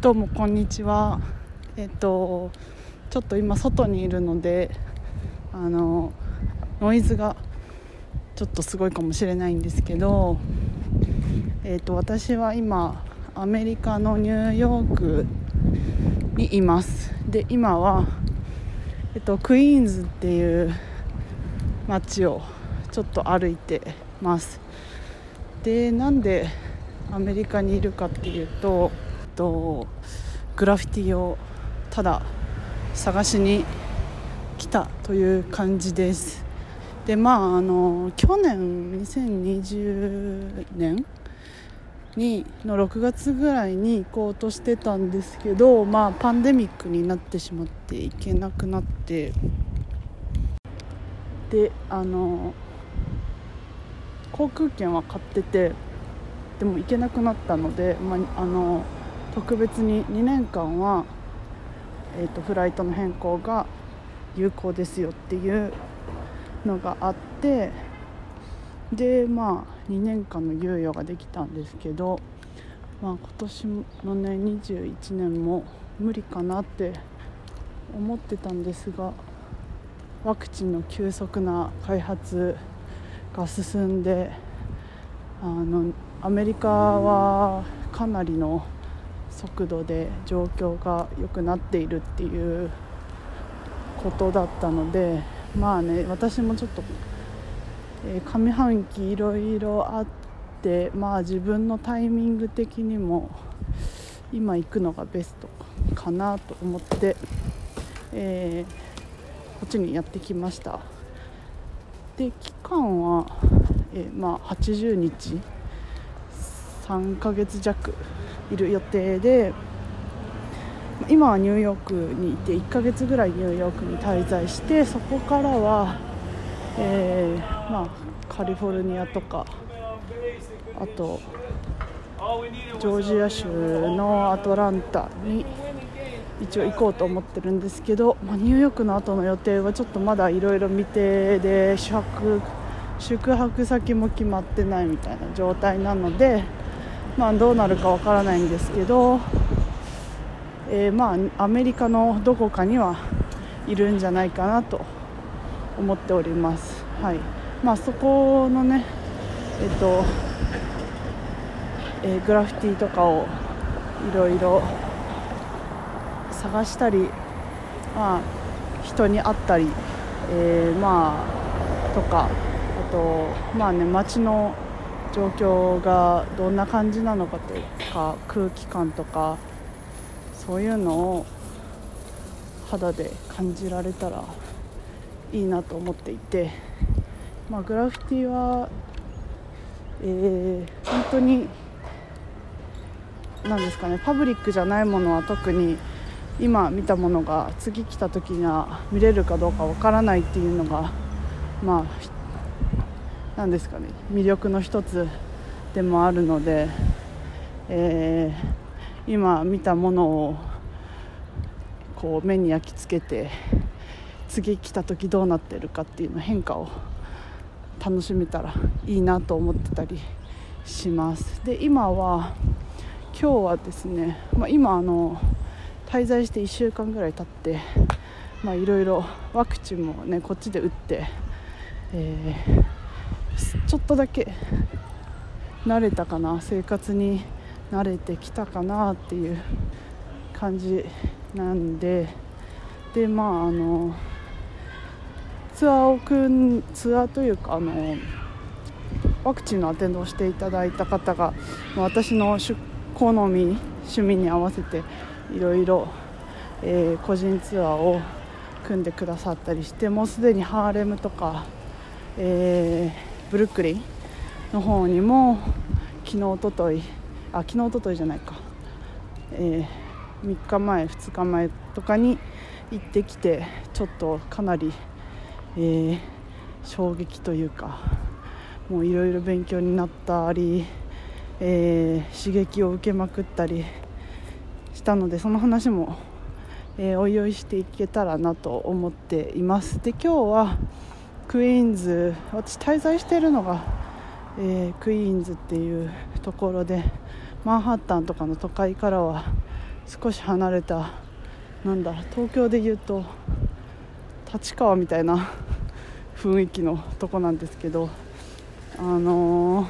どうもこんにちは。えっとちょっと今外にいるのであのノイズがちょっとすごいかもしれないんですけどえっと私は今アメリカのニューヨークにいます。で今はえっとクイーンズっていう街をちょっと歩いてます。でなんでアメリカにいるかっていうととグラフィティをただ探しに来たという感じです。でまああの去年2020年にの6月ぐらいに行こうとしてたんですけどまあパンデミックになってしまって行けなくなって。であの航空券は買っててでも行けなくなったので、まあ、あの特別に2年間は、えーと、フライトの変更が有効ですよっていうのがあってでまあ2年間の猶予ができたんですけど、まあ、今年のね21年も無理かなって思ってたんですがワクチンの急速な開発が進んであのアメリカはかなりの速度で状況が良くなっているっていうことだったのでまあね私もちょっと、えー、上半期いろいろあってまあ自分のタイミング的にも今行くのがベストかなと思って、えー、こっちにやってきました。で期間は、えー、まあ80日3ヶ月弱いる予定で今はニューヨークにいて1ヶ月ぐらいニューヨークに滞在してそこからは、えー、まあ、カリフォルニアとかあとジョージア州のアトランタに一応行こうと思ってるんですけど、まあ、ニューヨークの後の予定はちょっとまだいろいろ未定で宿泊宿泊先も決まってないみたいな状態なので。まあ、どうなるかわからないんですけど、えー、まあアメリカのどこかにはいるんじゃないかなと思っております。はいまあ、そこのね、えっとえー、グラフィティとかをいろいろ探したり、まあ、人に会ったり、えー、まあとかあとまあね街の状況がどんな感じなのかというか空気感とかそういうのを肌で感じられたらいいなと思っていて、まあ、グラフィティは、えー、本当に何ですかねパブリックじゃないものは特に今見たものが次来た時には見れるかどうかわからないっていうのがまあ何ですかね魅力の一つでもあるので、えー、今見たものをこう目に焼き付けて次来た時どうなってるかっていうの変化を楽しめたらいいなと思ってたりします。で今は今日はですね、まあ、今あの滞在して1週間ぐらい経っていろいろワクチンもねこっちで打って、えーちょっとだけ慣れたかな生活に慣れてきたかなっていう感じなんででまああのツアーを組んツアーというかあのワクチンのアテンドをしていただいた方が私の好み趣味に合わせていろいろ個人ツアーを組んでくださったりしてもうすでにハーレムとか、えーブルックリンの方にも昨日おとといあ昨日おとといじゃないか、えー、3日前2日前とかに行ってきてちょっとかなり、えー、衝撃というかもういろいろ勉強になったり、えー、刺激を受けまくったりしたのでその話も、えー、おいおいしていけたらなと思っています。で今日はクイーンズ私滞在しているのが、えー、クイーンズっていうところでマンハッタンとかの都会からは少し離れたなんだ東京でいうと立川みたいな雰囲気のとこなんですけどあのー、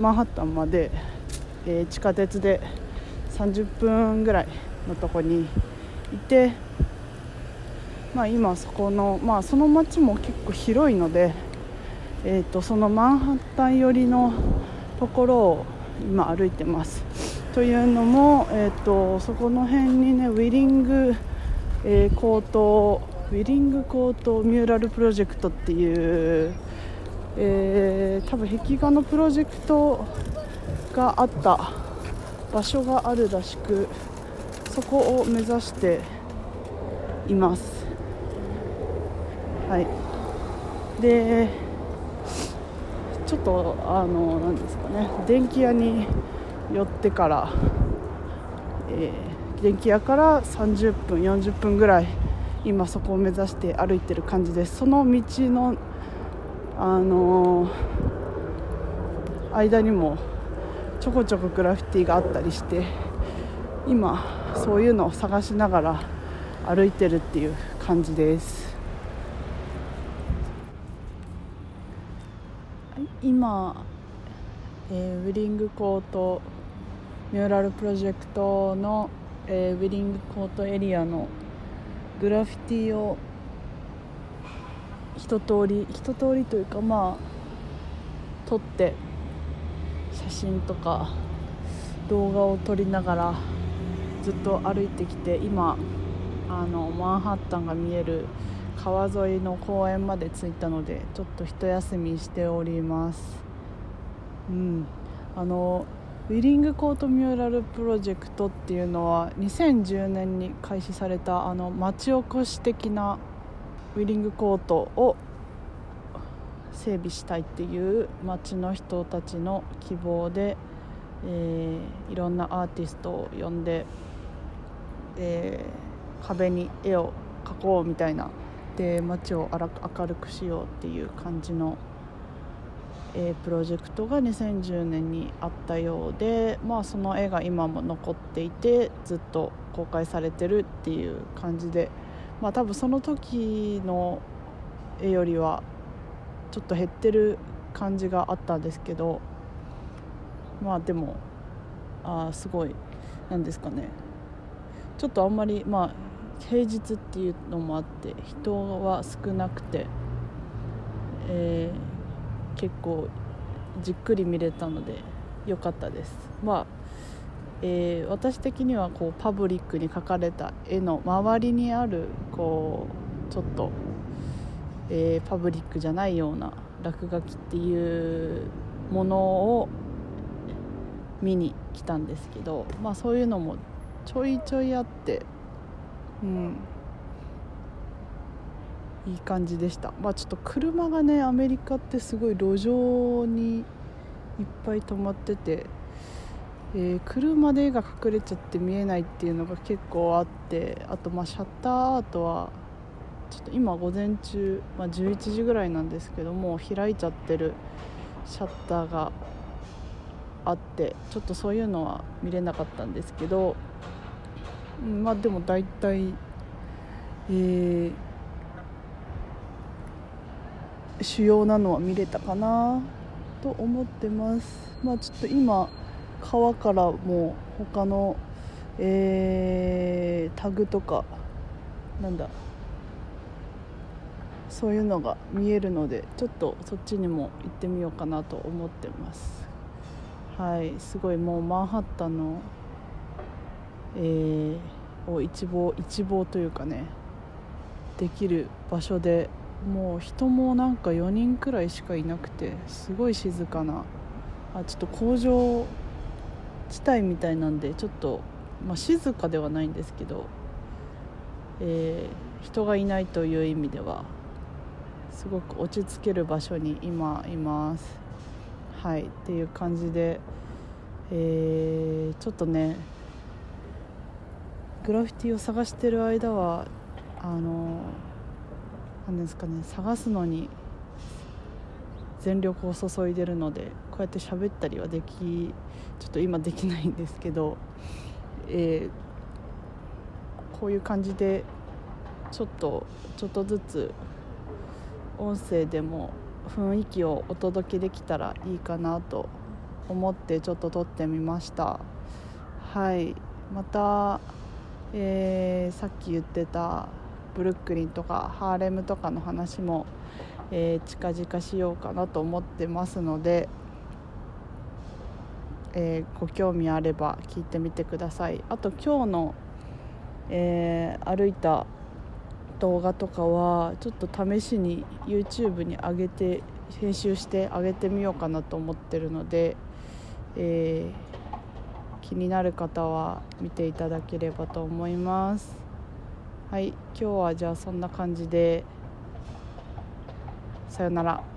マンハッタンまで、えー、地下鉄で30分ぐらいのとこにいて、まあ、今そこの、まあ、その街も結構広いので、えーと、そのマンハッタン寄りのところを今歩いてます。というのも、えーと、そこの辺にねウィリング、えー、高等ウィリング高等ミューラルプロジェクトっていう、えー、多分壁画のプロジェクトがあった場所があるらしくそこを目指しています。はい。でちょっとあの何ですかね。電気屋に寄ってから、えー、電気屋から30分40分ぐらい今そこを目指して歩いてる感じです。その道のあのー、間にもちょこちょこグラフィティがあったりして今そういうのを探しながら歩いてるっていう感じです。今、えー、ウィリングコートミューラルプロジェクトの、えー、ウィリングコートエリアのグラフィティを一通り一通りというかまあ撮って写真とか動画を撮りながらずっと歩いてきて今あのマンハッタンが見える川沿いの公園まで着いたのでちょっと一休みしております。うん。あのウィリングコートミューラルプロジェクトっていうのは2010年に開始されたあの町おこし的なウィリングコートを整備したいっていう町の人たちの希望で、えー、いろんなアーティストを呼んでで壁に絵を描こうみたいなで街を明るくしようっていう感じの、えー、プロジェクトが2010年にあったようで、まあ、その絵が今も残っていてずっと公開されてるっていう感じで、まあ、多分その時の絵よりはちょっと減ってる感じがあったんですけどまあでもあすごいなんですかね。ちょっとあんまりまあ平日っていうのもあって人は少なくて、えー、結構じっくり見れたので良かったです。まあえー、私的にはこうパブリックに描かれた絵の周りにあるこうちょっと、えー、パブリックじゃないような落書きっていうものを見に来たんですけど、まあ、そういうのもちょいちょいあってうん。いい感じでした。まあちょっと車がねアメリカってすごい路上にいっぱい止まってて、えー、車で絵が隠れちゃって見えないっていうのが結構あってあとまあシャッターアートはちょっと今午前中、まあ、11時ぐらいなんですけども開いちゃってるシャッターがあってちょっとそういうのは見れなかったんですけどまあでも大体えー、主要なのは見れたかなと思ってます。まあちょっと今川からも他のえー、タグとかなんだそういうのが見えるのでちょっとそっちにも行ってみようかなと思ってます。はいすごいもうマンハッタンのえー、を一望一望というかねできる場所でもう人もなんか4人くらいしかいなくてすごい静かな。あちょっと工場地帯みたいなんでちょっと、まあ、静かではないんですけど、えー、人がいないという意味ではすごく落ち着ける場所に今います。はいっていう感じで、えー、ちょっとねグラフィティを探してる間はあの何ですかね探すのに全力を注いでるのでこうやって喋ったりはできちょっと今できないんですけど、えー、こういう感じでちょっとちょっとずつ音声でも雰囲気をお届けできたらいいかなと思ってちょっと撮ってみました。はい。また、えー、さっき言ってたブルックリンとかハーレムとかの話も、えー、近々しようかなと思ってますので、えー、ご興味あれば聞いてみてください。あと今日の、え歩いた動画とかはちょっと試しに YouTube に上げて編集して上げてみようかなと思ってるので、えー、気になる方は見ていただければと思います。はい今日はじゃあそんな感じで。さよなら。